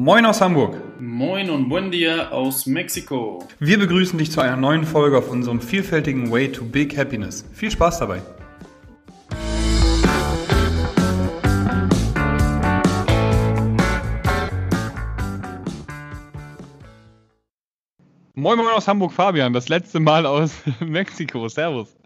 Moin aus Hamburg. Moin und buen dia aus Mexiko. Wir begrüßen dich zu einer neuen Folge auf unserem vielfältigen Way to Big Happiness. Viel Spaß dabei. Moin Moin aus Hamburg, Fabian. Das letzte Mal aus Mexiko. Servus.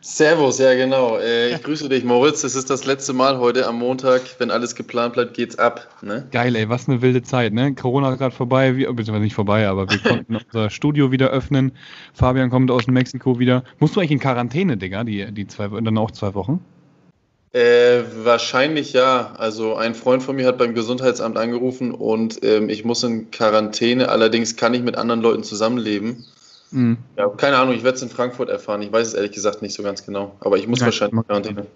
Servus, ja genau. Äh, ich grüße dich, Moritz. Es ist das letzte Mal heute am Montag. Wenn alles geplant bleibt, geht's ab. Ne? Geil, ey, was eine wilde Zeit, ne? Corona ist gerade vorbei, wir, beziehungsweise nicht vorbei, aber wir konnten unser Studio wieder öffnen. Fabian kommt aus Mexiko wieder. Musst du eigentlich in Quarantäne, Digga, die, die zwei, dann auch zwei Wochen? Äh, wahrscheinlich ja. Also ein Freund von mir hat beim Gesundheitsamt angerufen und ähm, ich muss in Quarantäne. Allerdings kann ich mit anderen Leuten zusammenleben. Mhm. Ja, keine Ahnung, ich werde es in Frankfurt erfahren. Ich weiß es ehrlich gesagt nicht so ganz genau. Aber ich muss ja, wahrscheinlich in Quarantäne.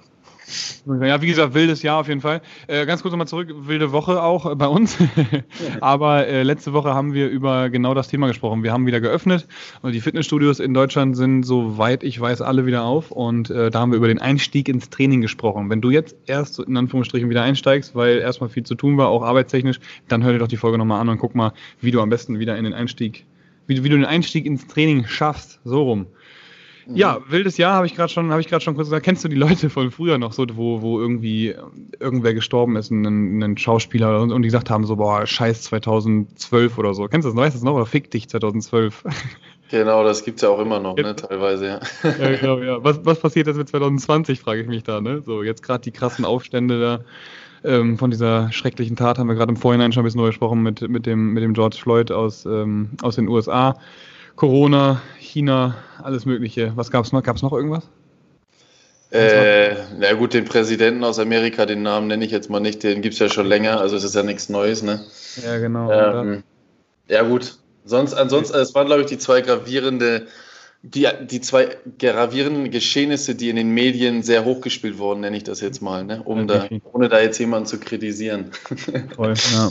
Ja, wie gesagt, wildes Jahr auf jeden Fall. Äh, ganz kurz nochmal zurück, wilde Woche auch äh, bei uns. Aber äh, letzte Woche haben wir über genau das Thema gesprochen. Wir haben wieder geöffnet und die Fitnessstudios in Deutschland sind, soweit ich weiß, alle wieder auf. Und äh, da haben wir über den Einstieg ins Training gesprochen. Wenn du jetzt erst in Anführungsstrichen wieder einsteigst, weil erstmal viel zu tun war, auch arbeitstechnisch, dann hör dir doch die Folge nochmal an und guck mal, wie du am besten wieder in den Einstieg, wie, wie du den Einstieg ins Training schaffst. So rum. Ja, wildes Jahr habe ich gerade schon, habe ich gerade schon kurz gesagt. Kennst du die Leute von früher noch so, wo, wo irgendwie irgendwer gestorben ist, ein, ein Schauspieler und, und die gesagt haben so, boah, Scheiß 2012 oder so. Kennst du das? Weißt du das noch? Oder Fick dich 2012? Genau, das gibt es ja auch immer noch, ne, teilweise, ja. ja, genau, ja. Was, was passiert jetzt mit 2020, frage ich mich da, ne? So, jetzt gerade die krassen Aufstände da ähm, von dieser schrecklichen Tat haben wir gerade im Vorhinein schon ein bisschen drüber gesprochen mit, mit, dem, mit dem George Floyd aus, ähm, aus den USA. Corona, China, alles Mögliche. Was gab es noch? Gab es noch irgendwas? Äh, na gut, den Präsidenten aus Amerika, den Namen nenne ich jetzt mal nicht, den gibt es ja schon länger, also es ist ja nichts Neues, ne? Ja, genau. Ähm, ja, gut. Sonst, ansonsten, es waren, glaube ich, die zwei gravierende, die, die zwei gravierenden Geschehnisse, die in den Medien sehr hochgespielt wurden, nenne ich das jetzt mal, ne? Um ja, da, ohne da jetzt jemanden zu kritisieren. Toll, ja.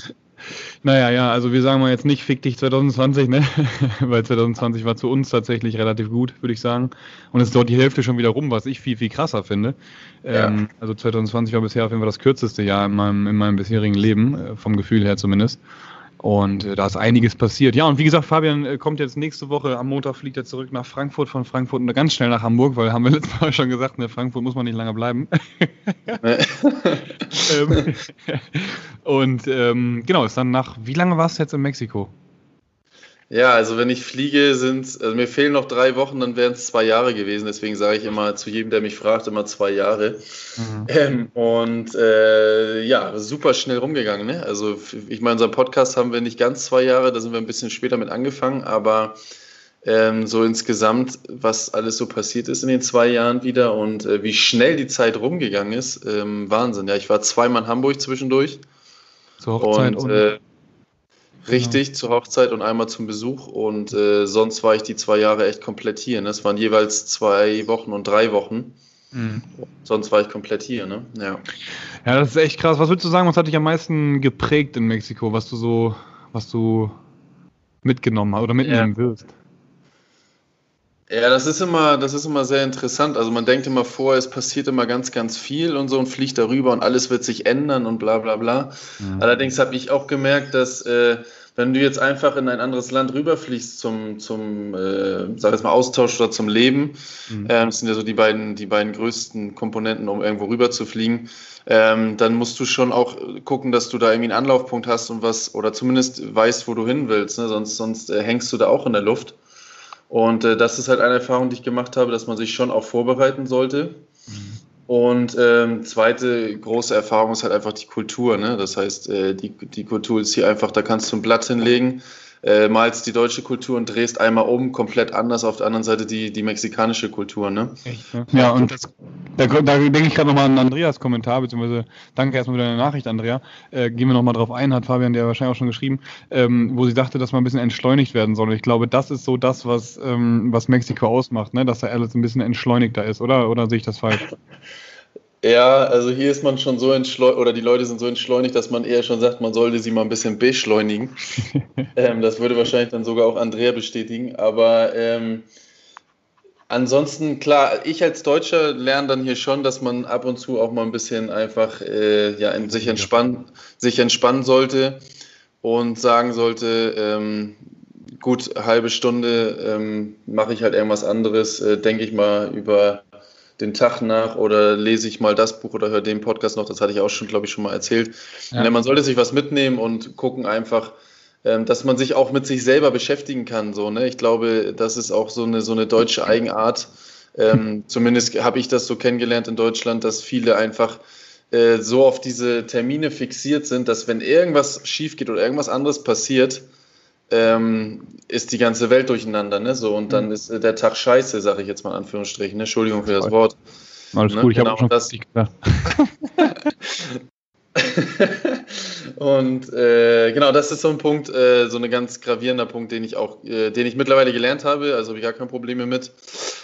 Naja, ja, also wir sagen mal jetzt nicht fick dich 2020, ne? Weil 2020 war zu uns tatsächlich relativ gut, würde ich sagen. Und es ist dort die Hälfte schon wieder rum, was ich viel, viel krasser finde. Ja. Ähm, also 2020 war bisher auf jeden Fall das kürzeste Jahr in meinem, in meinem bisherigen Leben, äh, vom Gefühl her zumindest. Und äh, da ist einiges passiert. Ja, und wie gesagt, Fabian äh, kommt jetzt nächste Woche, am Montag fliegt er zurück nach Frankfurt, von Frankfurt und ganz schnell nach Hamburg, weil haben wir letztes Mal schon gesagt, in ne, Frankfurt muss man nicht lange bleiben. ähm, und ähm, genau, ist dann nach, wie lange warst du jetzt in Mexiko? Ja, also wenn ich fliege, sind also mir fehlen noch drei Wochen, dann wären es zwei Jahre gewesen. Deswegen sage ich immer zu jedem, der mich fragt, immer zwei Jahre. Mhm. Ähm, und äh, ja, super schnell rumgegangen. Ne? Also ich meine, unser Podcast haben wir nicht ganz zwei Jahre, da sind wir ein bisschen später mit angefangen, aber ähm, so insgesamt, was alles so passiert ist in den zwei Jahren wieder und äh, wie schnell die Zeit rumgegangen ist, ähm, Wahnsinn. Ja, ich war zweimal in Hamburg zwischendurch. Zur Hochzeit und äh, Richtig, genau. zur Hochzeit und einmal zum Besuch. Und äh, sonst war ich die zwei Jahre echt komplett hier. Ne? Es waren jeweils zwei Wochen und drei Wochen. Mhm. Sonst war ich komplett hier, ne? Ja. Ja, das ist echt krass. Was würdest du sagen, was hat dich am meisten geprägt in Mexiko, was du so, was du mitgenommen hast oder mitnehmen ja. wirst? Ja, das ist immer, das ist immer sehr interessant. Also man denkt immer vor, es passiert immer ganz, ganz viel und so und fliegt darüber und alles wird sich ändern und bla bla bla. Mhm. Allerdings habe ich auch gemerkt, dass äh, wenn du jetzt einfach in ein anderes Land rüberfliegst zum, zum äh, sag jetzt mal, Austausch oder zum Leben, mhm. äh, das sind ja so die beiden, die beiden größten Komponenten, um irgendwo rüber zu fliegen, ähm, dann musst du schon auch gucken, dass du da irgendwie einen Anlaufpunkt hast und was, oder zumindest weißt, wo du hin willst, ne? sonst, sonst äh, hängst du da auch in der Luft. Und äh, das ist halt eine Erfahrung, die ich gemacht habe, dass man sich schon auch vorbereiten sollte. Mhm. Und ähm, zweite große Erfahrung ist halt einfach die Kultur. Ne? Das heißt, äh, die, die Kultur ist hier einfach, da kannst du ein Blatt hinlegen, äh, malst die deutsche Kultur und drehst einmal um, komplett anders auf der anderen Seite die, die mexikanische Kultur. Ne? Echt, ne? Ja, und das, da, da denke ich gerade nochmal an Andreas Kommentar, beziehungsweise danke erstmal für deine Nachricht, Andrea. Äh, gehen wir nochmal drauf ein, hat Fabian ja wahrscheinlich auch schon geschrieben, ähm, wo sie dachte, dass man ein bisschen entschleunigt werden soll. Und ich glaube, das ist so das, was, ähm, was Mexiko ausmacht, ne? dass da alles ein bisschen entschleunigter ist, oder? Oder sehe ich das falsch? Ja, also hier ist man schon so entschleunigt, oder die Leute sind so entschleunigt, dass man eher schon sagt, man sollte sie mal ein bisschen beschleunigen. ähm, das würde wahrscheinlich dann sogar auch Andrea bestätigen. Aber ähm, ansonsten, klar, ich als Deutscher lerne dann hier schon, dass man ab und zu auch mal ein bisschen einfach äh, ja, sich, entspannen, sich entspannen sollte. und sagen sollte, ähm, gut, halbe Stunde ähm, mache ich halt irgendwas anderes, äh, denke ich mal über den Tag nach oder lese ich mal das Buch oder höre den Podcast noch, das hatte ich auch schon, glaube ich, schon mal erzählt. Ja. Man sollte sich was mitnehmen und gucken einfach, ähm, dass man sich auch mit sich selber beschäftigen kann. So, ne? Ich glaube, das ist auch so eine, so eine deutsche Eigenart. Ähm, zumindest habe ich das so kennengelernt in Deutschland, dass viele einfach äh, so auf diese Termine fixiert sind, dass wenn irgendwas schief geht oder irgendwas anderes passiert, ähm, ist die ganze Welt durcheinander, ne? So, und dann mhm. ist äh, der Tag scheiße, sage ich jetzt mal in Anführungsstrichen. Ne? Entschuldigung für das Wort. Alles ne? gut, ich genau, habe schon das. und äh, genau, das ist so ein Punkt, äh, so ein ganz gravierender Punkt, den ich auch, äh, den ich mittlerweile gelernt habe, also habe ich gar kein Problem mehr mit.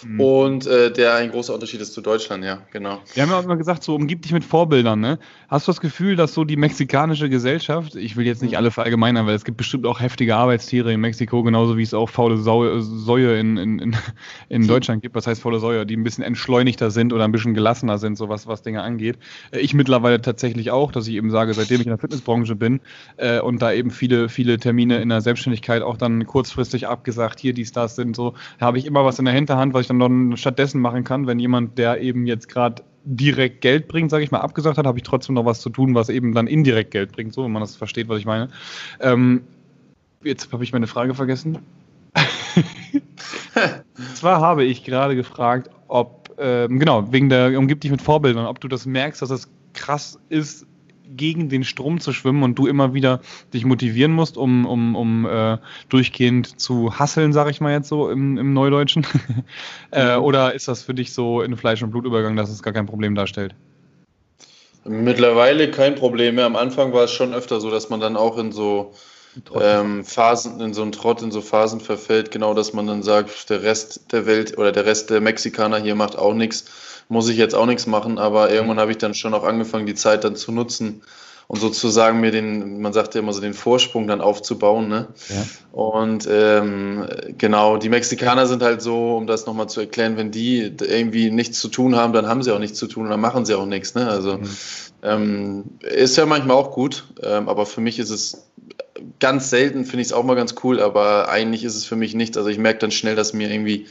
Mhm. Und äh, der ein großer Unterschied ist zu Deutschland, ja, genau. Wir haben ja auch immer gesagt, so umgib dich mit Vorbildern, ne? Hast du das Gefühl, dass so die mexikanische Gesellschaft, ich will jetzt nicht alle verallgemeinern, weil es gibt bestimmt auch heftige Arbeitstiere in Mexiko, genauso wie es auch faule Sau Säue in, in, in, in Deutschland gibt, was heißt faule Säue, die ein bisschen entschleunigter sind oder ein bisschen gelassener sind, so was, was Dinge angeht. Äh, ich mittlerweile tatsächlich auch, dass ich eben sage, seitdem ich in der Fitnessbranche bin äh, und da eben viele, viele Termine in der Selbstständigkeit auch dann kurzfristig abgesagt, hier, dies, das sind so, habe ich immer was in der Hinterhand, was ich dann dann stattdessen machen kann, wenn jemand, der eben jetzt gerade direkt Geld bringt, sage ich mal, abgesagt hat, habe ich trotzdem noch was zu tun, was eben dann indirekt Geld bringt, so, wenn man das versteht, was ich meine. Ähm, jetzt habe ich meine Frage vergessen. Zwar habe ich gerade gefragt, ob, ähm, genau, wegen der Umgib dich mit Vorbildern, ob du das merkst, dass das krass ist, gegen den Strom zu schwimmen und du immer wieder dich motivieren musst, um, um, um äh, durchgehend zu hasseln, sag ich mal jetzt so im, im Neudeutschen? äh, mhm. oder ist das für dich so in Fleisch- und Blutübergang, dass es gar kein Problem darstellt? Mittlerweile kein Problem mehr. Am Anfang war es schon öfter so, dass man dann auch in so ähm, Phasen, in so einen Trott, in so Phasen verfällt, genau, dass man dann sagt, der Rest der Welt oder der Rest der Mexikaner hier macht auch nichts muss ich jetzt auch nichts machen, aber irgendwann habe ich dann schon auch angefangen, die Zeit dann zu nutzen und sozusagen mir den, man sagt ja immer so, den Vorsprung dann aufzubauen. Ne? Ja. Und ähm, genau, die Mexikaner sind halt so, um das nochmal zu erklären, wenn die irgendwie nichts zu tun haben, dann haben sie auch nichts zu tun und dann machen sie auch nichts. Ne? Also mhm. ähm, ist ja manchmal auch gut, ähm, aber für mich ist es ganz selten, finde ich es auch mal ganz cool, aber eigentlich ist es für mich nichts. Also ich merke dann schnell, dass mir irgendwie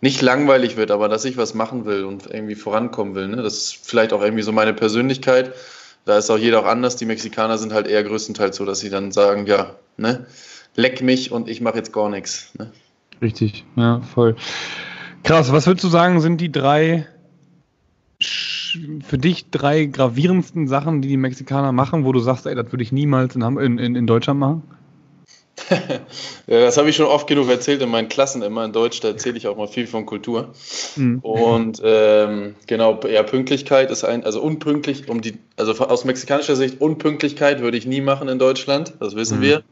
nicht langweilig wird, aber dass ich was machen will und irgendwie vorankommen will. Ne? Das ist vielleicht auch irgendwie so meine Persönlichkeit. Da ist auch jeder auch anders. Die Mexikaner sind halt eher größtenteils so, dass sie dann sagen, ja, ne, leck mich und ich mache jetzt gar nichts. Ne? Richtig, ja, voll. Krass, was würdest du sagen, sind die drei für dich drei gravierendsten Sachen, die die Mexikaner machen, wo du sagst, ey, das würde ich niemals in, in, in Deutschland machen? Das habe ich schon oft genug erzählt in meinen Klassen immer in Deutsch, da erzähle ich auch mal viel von Kultur. Mhm. Und ähm, genau, ja, Pünktlichkeit ist ein, also unpünktlich, um die, also aus mexikanischer Sicht, Unpünktlichkeit würde ich nie machen in Deutschland, das wissen mhm. wir.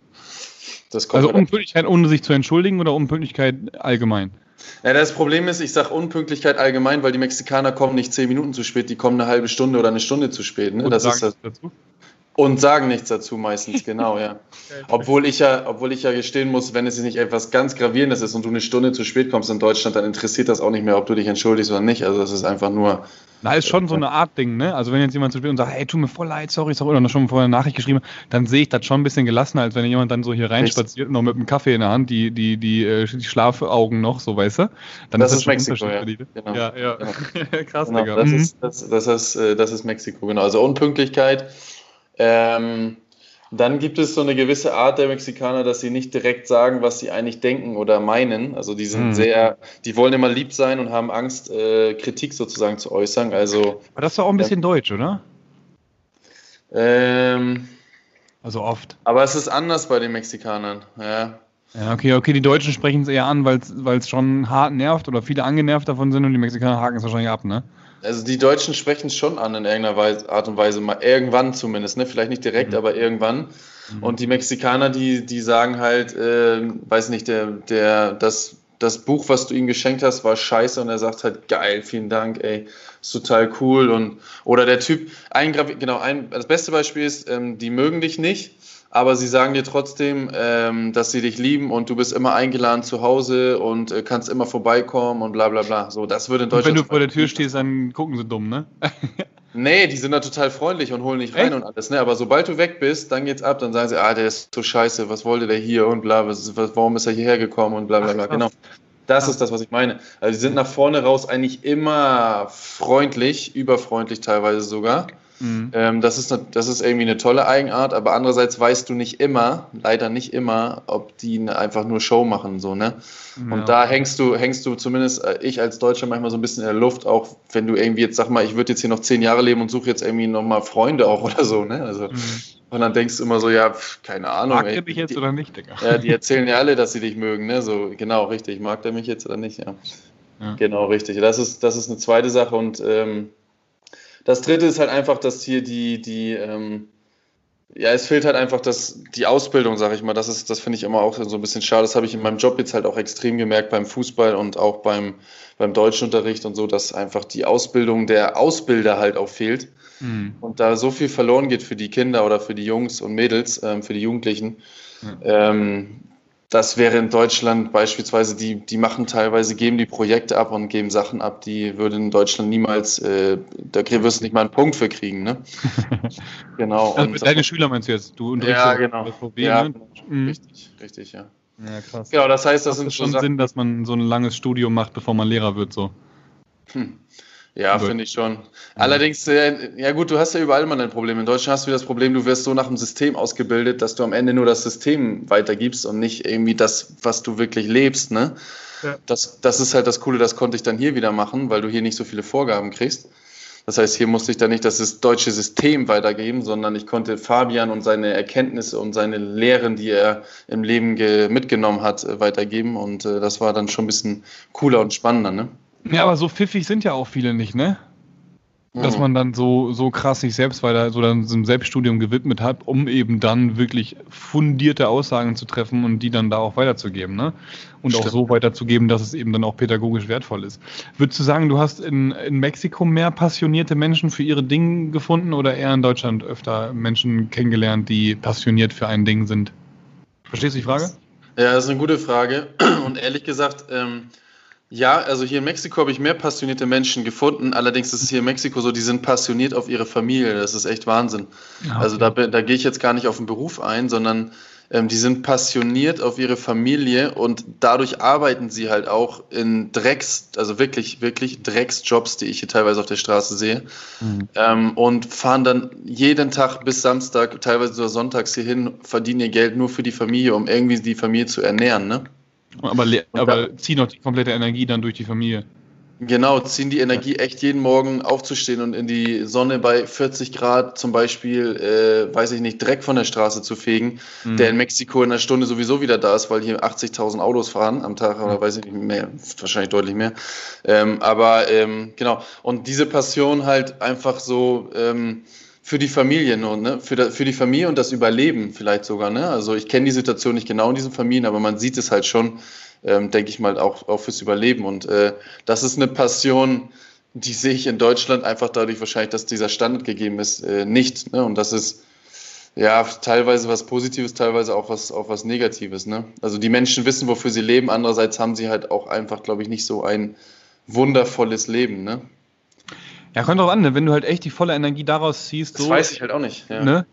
also Unpünktlichkeit ohne sich zu entschuldigen oder Unpünktlichkeit allgemein? Ja, das Problem ist, ich sage Unpünktlichkeit allgemein, weil die Mexikaner kommen nicht zehn Minuten zu spät, die kommen eine halbe Stunde oder eine Stunde zu spät. Ne? Das ist das. Dazu? Und sagen nichts dazu meistens, genau, ja. Obwohl ich ja, obwohl ich ja gestehen muss, wenn es nicht etwas ganz Gravierendes ist und du eine Stunde zu spät kommst in Deutschland, dann interessiert das auch nicht mehr, ob du dich entschuldigst oder nicht. Also das ist einfach nur. Na, ist schon so eine Art Ding, ne? Also wenn jetzt jemand zu spät und sagt, hey, tut mir voll leid, sorry, sorry, oder schon vorher eine Nachricht geschrieben, dann sehe ich das schon ein bisschen gelassener, als wenn jemand dann so hier reinspaziert und noch mit einem Kaffee in der Hand, die, die, die, äh, die Schlafaugen noch, so, weißt du? Dann das ist, das ist Mexiko, ja. Genau. ja. Ja, genau. Krass, genau. Digga. Das, mhm. ist, das, das, ist, äh, das ist Mexiko, genau. Also Unpünktlichkeit. Ähm, dann gibt es so eine gewisse Art der Mexikaner, dass sie nicht direkt sagen, was sie eigentlich denken oder meinen. Also die sind mhm. sehr, die wollen immer lieb sein und haben Angst, äh, Kritik sozusagen zu äußern. Also, Aber das ist doch auch ein bisschen ja. deutsch, oder? Ähm, also oft. Aber es ist anders bei den Mexikanern, ja. Ja, okay, okay, die Deutschen sprechen es eher an, weil es schon hart nervt oder viele angenervt davon sind und die Mexikaner haken es wahrscheinlich ab, ne? Also die Deutschen sprechen es schon an in irgendeiner Weise, Art und Weise, mal irgendwann zumindest, ne? vielleicht nicht direkt, mhm. aber irgendwann. Mhm. Und die Mexikaner, die, die sagen halt, äh, weiß nicht, der, der, das, das Buch, was du ihm geschenkt hast, war scheiße und er sagt halt, geil, vielen Dank, ey, ist total cool. Und, oder der Typ, ein, genau, ein, das beste Beispiel ist, ähm, die mögen dich nicht, aber sie sagen dir trotzdem, ähm, dass sie dich lieben und du bist immer eingeladen zu Hause und äh, kannst immer vorbeikommen und bla bla bla. So, das würde in Deutschland. Und wenn du vor der Tür stehst, dann gucken sie dumm, ne? Nee, die sind da total freundlich und holen dich rein Echt? und alles, ne? Aber sobald du weg bist, dann geht's ab, dann sagen sie, ah, der ist so scheiße, was wollte der hier und bla, was, warum ist er hierher gekommen und bla bla Ach, bla. krass. Genau. Das ist das, was ich meine. Also die sind nach vorne raus eigentlich immer freundlich, überfreundlich teilweise sogar. Mhm. Ähm, das, ist eine, das ist irgendwie eine tolle Eigenart, aber andererseits weißt du nicht immer, leider nicht immer, ob die einfach nur Show machen, so, ne? Ja. Und da hängst du, hängst du zumindest, äh, ich als Deutscher manchmal so ein bisschen in der Luft, auch wenn du irgendwie jetzt, sag mal, ich würde jetzt hier noch zehn Jahre leben und suche jetzt irgendwie nochmal Freunde auch oder so, ne? Also, Mhm. und dann denkst du immer so, ja, pf, keine Ahnung. Mag der mich jetzt die, oder nicht, Digga? ja, die erzählen ja alle, dass sie dich mögen, ne? So, genau, richtig. Mag der mich jetzt oder nicht, ja. Ja. Genau, richtig. Das ist, das ist eine zweite Sache. Und ähm, das dritte ist halt einfach, dass hier die, die, ähm, ja, es fehlt halt einfach das, die Ausbildung, sag ich mal. Das ist, das finde ich immer auch so ein bisschen schade. Das habe ich in meinem Job jetzt halt auch extrem gemerkt beim Fußball und auch beim, beim Deutschunterricht und so, dass einfach die Ausbildung der Ausbilder halt auch fehlt. Mhm. Und da so viel verloren geht für die Kinder oder für die Jungs und Mädels, ähm, für die Jugendlichen. Ähm, das wäre in Deutschland beispielsweise, die, die machen teilweise, geben die Projekte ab und geben Sachen ab, die würde in Deutschland niemals, äh, da wirst du nicht mal einen Punkt für kriegen, ne? genau. Also und- deine Schüler meinst du jetzt? Du unterrichtest ja, genau. das Problem, ja, ne? genau. Mhm. Richtig, richtig, ja. Ja, krass. Genau, das heißt, das Das sind schon Sachen. Sinn, dass man so ein langes Studium macht, bevor man Lehrer wird, so. Ja, finde ich schon. Allerdings, äh, ja gut, du hast ja überall immer ein Problem. In Deutschland hast du das Problem, du wirst so nach dem System ausgebildet, dass du am Ende nur das System weitergibst und nicht irgendwie das, was du wirklich lebst. Ne? Ja. Das, das ist halt das Coole, das konnte ich dann hier wieder machen, weil du hier nicht so viele Vorgaben kriegst. Das heißt, hier musste ich dann nicht das deutsche System weitergeben, sondern ich konnte Fabian und seine Erkenntnisse und seine Lehren, die er im Leben ge- mitgenommen hat, äh, weitergeben. Und äh, das war dann schon ein bisschen cooler und spannender. Ne? Ja, aber so pfiffig sind ja auch viele nicht, ne? Dass Mhm. man dann so, so krass sich selbst weiter, so dann so einem Selbststudium gewidmet hat, um eben dann wirklich fundierte Aussagen zu treffen und die dann da auch weiterzugeben, ne? Und auch Stimmt. so weiterzugeben, dass es eben dann auch pädagogisch wertvoll ist. Würdest du sagen, du hast in, in Mexiko mehr passionierte Menschen für ihre Dinge gefunden oder eher in Deutschland öfter Menschen kennengelernt, die passioniert für ein Ding sind? Verstehst du die Frage? Ja, das ist eine gute Frage. Und ehrlich gesagt, ähm, ja, also hier in Mexiko habe ich mehr passionierte Menschen gefunden. Allerdings ist es hier in Mexiko so, die sind passioniert auf ihre Familie. Das ist echt Wahnsinn. Ja, Also da, da gehe ich jetzt gar nicht auf den Beruf ein, sondern ähm, die sind passioniert auf ihre Familie und dadurch arbeiten sie halt auch in Drecks, also wirklich, wirklich Drecksjobs, die ich hier teilweise auf der Straße sehe. Mhm. Ähm, und fahren dann jeden Tag bis Samstag, teilweise sogar sonntags hier hin, verdienen ihr Geld nur für die Familie, um irgendwie die Familie zu ernähren. Ne? Aber, aber ziehen auch die komplette Energie dann durch die Familie. Genau, ziehen die Energie echt jeden Morgen aufzustehen und in die Sonne bei 40 Grad zum Beispiel, äh, weiß ich nicht, Dreck von der Straße zu fegen, Mhm. der in Mexiko in einer Stunde sowieso wieder da ist, weil hier 80.000 Autos fahren am Tag oder weiß ich nicht mehr, wahrscheinlich deutlich mehr. Ähm, aber ähm, genau, und diese Passion halt einfach so ähm, für die Familie nur, ne? für, da, für die Familie und das Überleben vielleicht sogar. Ne? Also ich kenne die Situation nicht genau in diesen Familien, aber man sieht es halt schon, ähm, denke ich mal, auch, auch fürs Überleben. Und äh, das ist eine Passion, die sehe ich in Deutschland einfach dadurch wahrscheinlich, dass dieser Standard gegeben ist, äh, nicht. Ne? Und das ist ja teilweise was Positives, teilweise auch was, auch was Negatives. Ne? Also die Menschen wissen, wofür sie leben. Andererseits haben sie halt auch einfach, glaube ich, nicht so ein wundervolles Leben. Ne? Ja, kommt drauf an, ne? wenn du halt echt die volle Energie daraus ziehst, Das so, weiß ich halt auch nicht. Ja. ne?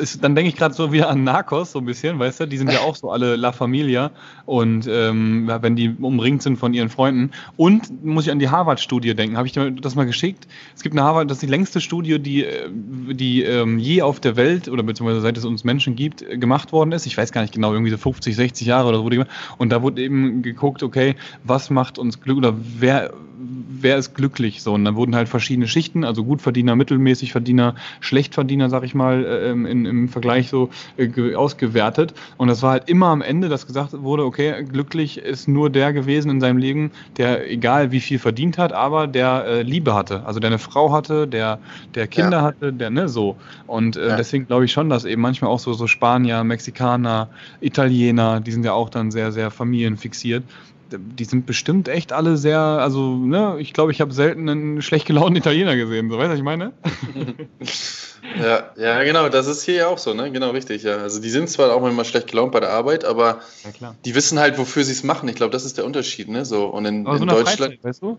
Ist, dann denke ich gerade so wieder an Narcos, so ein bisschen, weißt du? Die sind ja auch so alle La Familia und ähm, wenn die umringt sind von ihren Freunden. Und muss ich an die Harvard-Studie denken. Habe ich das mal geschickt? Es gibt eine Harvard, das ist die längste Studie, die, äh, die ähm, je auf der Welt oder beziehungsweise seit es uns Menschen gibt, äh, gemacht worden ist. Ich weiß gar nicht genau, irgendwie so 50, 60 Jahre oder so. Und da wurde eben geguckt, okay, was macht uns Glück oder wer, wer ist glücklich? So, und dann wurden halt verschiedene Schichten, also Gutverdiener, Mittelmäßig Verdiener, Schlechtverdiener, sag ich mal, äh, in, im Vergleich so äh, ge- ausgewertet. Und das war halt immer am Ende, dass gesagt wurde, okay, glücklich ist nur der gewesen in seinem Leben, der egal wie viel verdient hat, aber der äh, Liebe hatte, also der eine Frau hatte, der, der Kinder Ja. hatte, der, ne, so. Und äh, Ja. deswegen glaube ich schon, dass eben manchmal auch so, so Spanier, Mexikaner, Italiener, die sind ja auch dann sehr, sehr familienfixiert. Die sind bestimmt echt alle sehr, also, ne, ich glaube, ich habe selten einen schlecht gelaunten Italiener gesehen, so weißt du, was ich meine? Ja, ja, genau, das ist hier ja auch so, ne? Genau, richtig, ja. Also die sind zwar auch manchmal schlecht gelaunt bei der Arbeit, aber Ja, die wissen halt, wofür sie es machen. Ich glaube, das ist der Unterschied, ne? So, und in, so in der Deutschland. Freizeit, weißt du?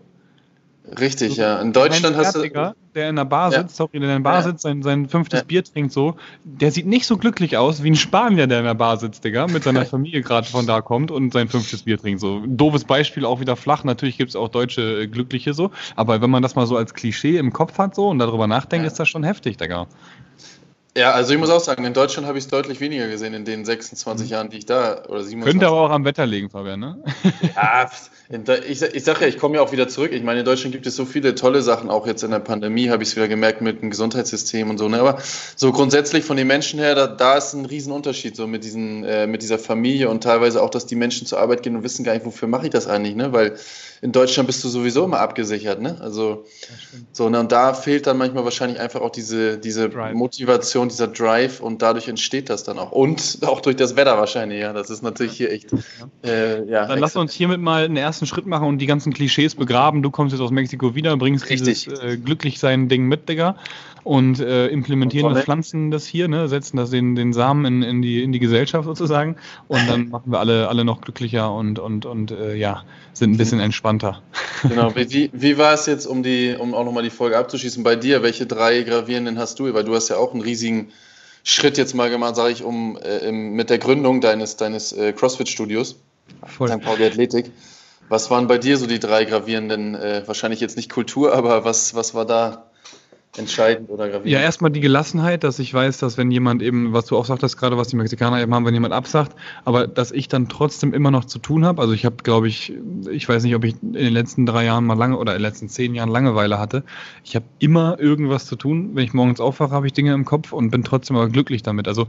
Richtig, ja. In Deutschland hast du. Der in der Bar sitzt, ja. sorry, der in der Bar ja. sitzt, sein, sein fünftes ja. Bier trinkt so, der sieht nicht so glücklich aus wie ein Spanier, der in der Bar sitzt, Digga, mit seiner Familie gerade von da kommt und sein fünftes Bier trinkt. So. Doofes Beispiel, auch wieder flach. Natürlich gibt es auch deutsche äh, Glückliche so, aber wenn man das mal so als Klischee im Kopf hat so und darüber nachdenkt, ist das schon heftig, Digga. Ja, also ich muss auch sagen, in Deutschland habe ich es deutlich weniger gesehen in den 26 Jahren, die ich da oder 27. Könnte aber auch am Wetter liegen, Fabian, ne? Ja, ich, ich sage ja, ich komme ja auch wieder zurück. Ich meine, in Deutschland gibt es so viele tolle Sachen, auch jetzt in der Pandemie habe ich es wieder gemerkt mit dem Gesundheitssystem und so. Ne? Aber so grundsätzlich von den Menschen her, da, da ist ein Riesenunterschied so mit, diesen, äh, mit dieser Familie und teilweise auch, dass die Menschen zur Arbeit gehen und wissen gar nicht, wofür mache ich das eigentlich, ne? Weil in Deutschland bist du sowieso immer abgesichert, ne? Also so, ne, und da fehlt dann manchmal wahrscheinlich einfach auch diese, diese Motivation, dieser Drive und dadurch entsteht das dann auch. Und auch durch das Wetter wahrscheinlich, ja. Das ist natürlich hier echt. Äh, ja, dann lass uns hiermit mal einen ersten Schritt machen und die ganzen Klischees begraben. Du kommst jetzt aus Mexiko wieder, bringst Richtig. dieses äh, Glücklichsein-Ding mit, Digga und äh, implementieren und Pflanzen das hier, ne, setzen das den, den Samen in, in, die, in die Gesellschaft sozusagen und dann machen wir alle, alle noch glücklicher und, und, und äh, ja, sind ein bisschen entspannter. Genau, wie, wie war es jetzt, um, die, um auch nochmal die Folge abzuschließen, bei dir? Welche drei gravierenden hast du? Weil du hast ja auch einen riesigen Schritt jetzt mal gemacht, sage ich, um äh, mit der Gründung deines, deines äh, CrossFit-Studios, St. Pauli Athletik. Was waren bei dir so die drei gravierenden, äh, wahrscheinlich jetzt nicht Kultur, aber was, was war da entscheidend oder gravierend? Ja, erstmal die Gelassenheit, dass ich weiß, dass wenn jemand eben, was du auch sagtest gerade, was die Mexikaner eben haben, wenn jemand absagt, aber dass ich dann trotzdem immer noch zu tun habe. Also ich habe, glaube ich, ich weiß nicht, ob ich in den letzten drei Jahren mal lange oder in den letzten zehn Jahren Langeweile hatte. Ich habe immer irgendwas zu tun. Wenn ich morgens aufwache, habe ich Dinge im Kopf und bin trotzdem aber glücklich damit. Also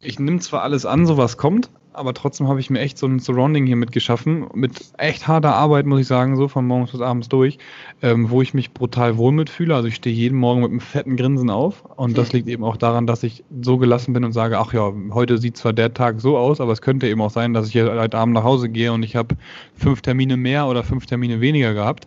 ich nehme zwar alles an, so was kommt, aber trotzdem habe ich mir echt so ein Surrounding hier mitgeschaffen, mit echt harter Arbeit, muss ich sagen, so von morgens bis abends durch, ähm, wo ich mich brutal wohl mitfühle. Also ich stehe jeden Morgen mit einem fetten Grinsen auf und das liegt eben auch daran, dass ich so gelassen bin und sage, ach ja, heute sieht zwar der Tag so aus, aber es könnte eben auch sein, dass ich heute Abend nach Hause gehe und ich habe fünf Termine mehr oder fünf Termine weniger gehabt.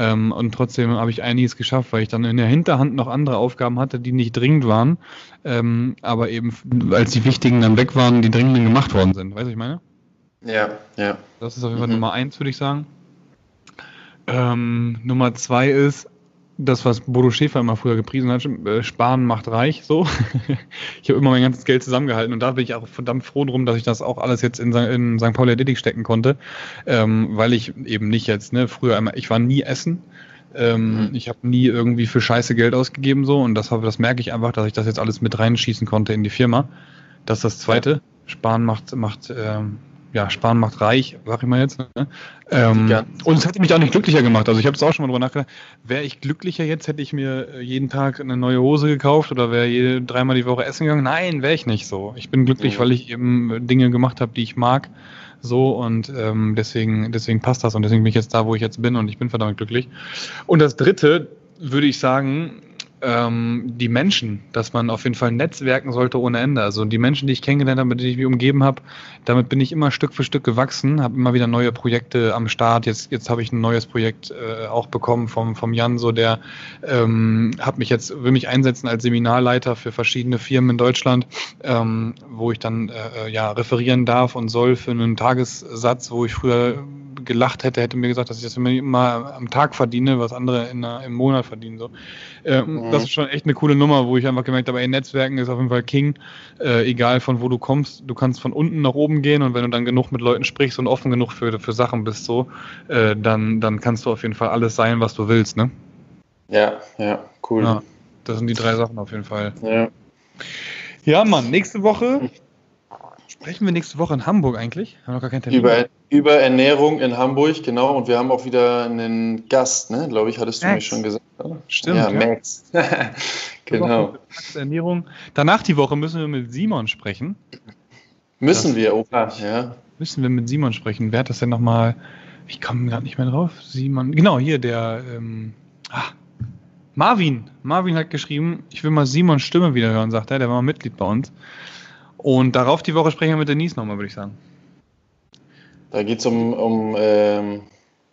Ähm, und trotzdem habe ich einiges geschafft, weil ich dann in der Hinterhand noch andere Aufgaben hatte, die nicht dringend waren, ähm, aber eben als die wichtigen dann weg waren, die dringenden gemacht worden sind. Weißt du, ich meine? Ja, ja. Das ist auf jeden Fall mhm. Nummer eins, würde ich sagen. Ähm, Nummer zwei ist, das, was Bodo Schäfer immer früher gepriesen hat, äh, Sparen macht reich, so. ich habe immer mein ganzes Geld zusammengehalten und da bin ich auch verdammt froh drum, dass ich das auch alles jetzt in, in St. Pauli Athletik stecken konnte, ähm, weil ich eben nicht jetzt, ne, früher immer, ich war nie essen, ähm, mhm. Ich habe nie irgendwie für Scheiße Geld ausgegeben so und das, das merke ich einfach, dass ich das jetzt alles mit reinschießen konnte in die Firma. Das ist das Zweite. Sparen macht, macht ähm, ja, Sparen macht reich, sag ich mal jetzt. Ne? Ähm, und es hätte mich auch nicht glücklicher gemacht. Also ich habe es auch schon mal drüber nachgedacht. Wäre ich glücklicher jetzt, hätte ich mir äh, jeden Tag eine neue Hose gekauft oder wäre jede dreimal die Woche essen gegangen? Nein, wäre ich nicht so. Ich bin glücklich, mhm. weil ich eben Dinge gemacht habe, die ich mag. So und ähm, deswegen, deswegen passt das und deswegen bin ich jetzt da, wo ich jetzt bin und ich bin verdammt glücklich. Und das dritte würde ich sagen, ähm, die Menschen, dass man auf jeden Fall netzwerken sollte ohne Ende. Also die Menschen, die ich kennengelernt habe, mit denen ich mich umgeben habe, damit bin ich immer Stück für Stück gewachsen, habe immer wieder neue Projekte am Start. Jetzt, jetzt habe ich ein neues Projekt äh, auch bekommen vom, vom Jan, so der ähm, hat mich jetzt, will mich einsetzen als Seminarleiter für verschiedene Firmen in Deutschland, ähm, wo ich dann äh, äh ja referieren darf und soll für einen Tagessatz, wo ich früher gelacht hätte, hätte mir gesagt, dass ich das immer am Tag verdiene, was andere in, im Monat verdienen. So. Äh, mhm. Das ist schon echt eine coole Nummer, wo ich einfach gemerkt habe, ey, Netzwerken ist auf jeden Fall King. Äh, egal von wo du kommst, du kannst von unten nach oben gehen und wenn du dann genug mit Leuten sprichst und offen genug für, für Sachen bist, so, äh, dann, dann kannst du auf jeden Fall alles sein, was du willst, ne? Ja, ja, cool. Ja, das sind die drei Sachen auf jeden Fall. Ja. Ja, Mann, nächste Woche Sprechen wir nächste Woche in Hamburg eigentlich? Haben wir gar keinen Termin. Über, über Ernährung in Hamburg, genau. Und wir haben auch wieder einen Gast, ne? glaube ich, hattest du Max. mir schon gesagt. Oder? Stimmt. Ja, ja. Max. genau. Ernährung. Danach die Woche müssen wir mit Simon sprechen. Müssen das, wir, Opa, ja. Müssen wir mit Simon sprechen. Wer hat das denn nochmal? Ich komme gerade nicht mehr drauf. Simon. Genau, hier, der. Ähm, ah, Marvin. Marvin hat geschrieben, ich will mal Simons Stimme wieder hören, sagt er. Der war mal Mitglied bei uns. Und darauf die Woche sprechen wir mit Denise nochmal, würde ich sagen. Da geht es um, um ähm,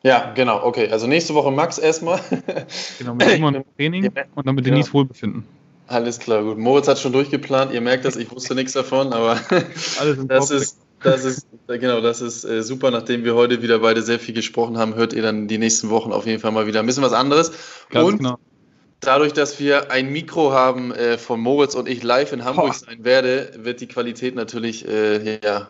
ja, genau, okay. Also nächste Woche Max erstmal. Genau, mit Simon im Training und dann mit Denise ja. Wohlbefinden. Alles klar, gut. Moritz hat schon durchgeplant, ihr merkt das, ich wusste nichts davon, aber das ist Das ist, genau, das ist äh, super. Nachdem wir heute wieder beide sehr viel gesprochen haben, hört ihr dann die nächsten Wochen auf jeden Fall mal wieder ein bisschen was anderes. Ganz und genau. dadurch, dass wir ein Mikro haben äh, von Moritz und ich live in Hamburg Boah. sein werde, wird die Qualität natürlich äh, ja,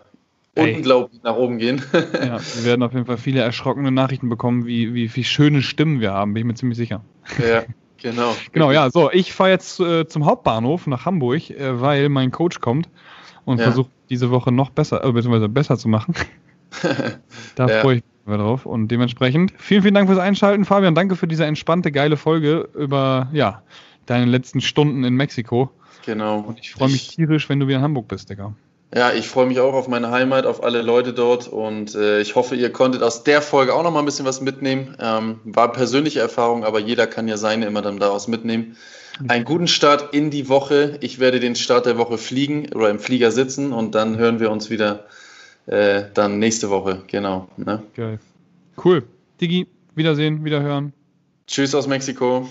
unglaublich nach oben gehen. ja, wir werden auf jeden Fall viele erschrockene Nachrichten bekommen, wie, wie, wie schöne Stimmen wir haben, bin ich mir ziemlich sicher. Ja, genau. genau, ja, so, ich fahre jetzt äh, zum Hauptbahnhof nach Hamburg, äh, weil mein Coach kommt und ja. versucht diese Woche noch besser, äh, beziehungsweise besser zu machen. da ja. freue ich mich drauf. Und dementsprechend vielen, vielen Dank fürs Einschalten, Fabian. Danke für diese entspannte, geile Folge über ja, deine letzten Stunden in Mexiko. Genau. Und ich freue mich tierisch, wenn du wieder in Hamburg bist, Digga. Ja, ich freue mich auch auf meine Heimat, auf alle Leute dort und äh, ich hoffe, ihr konntet aus der Folge auch noch mal ein bisschen was mitnehmen. Ähm, war persönliche Erfahrung, aber jeder kann ja seine immer dann daraus mitnehmen. Einen guten Start in die Woche. Ich werde den Start der Woche fliegen oder im Flieger sitzen und dann hören wir uns wieder äh, dann nächste Woche. Genau. Ne? Geil. Cool. Digi, Wiedersehen, Wiederhören. Tschüss aus Mexiko.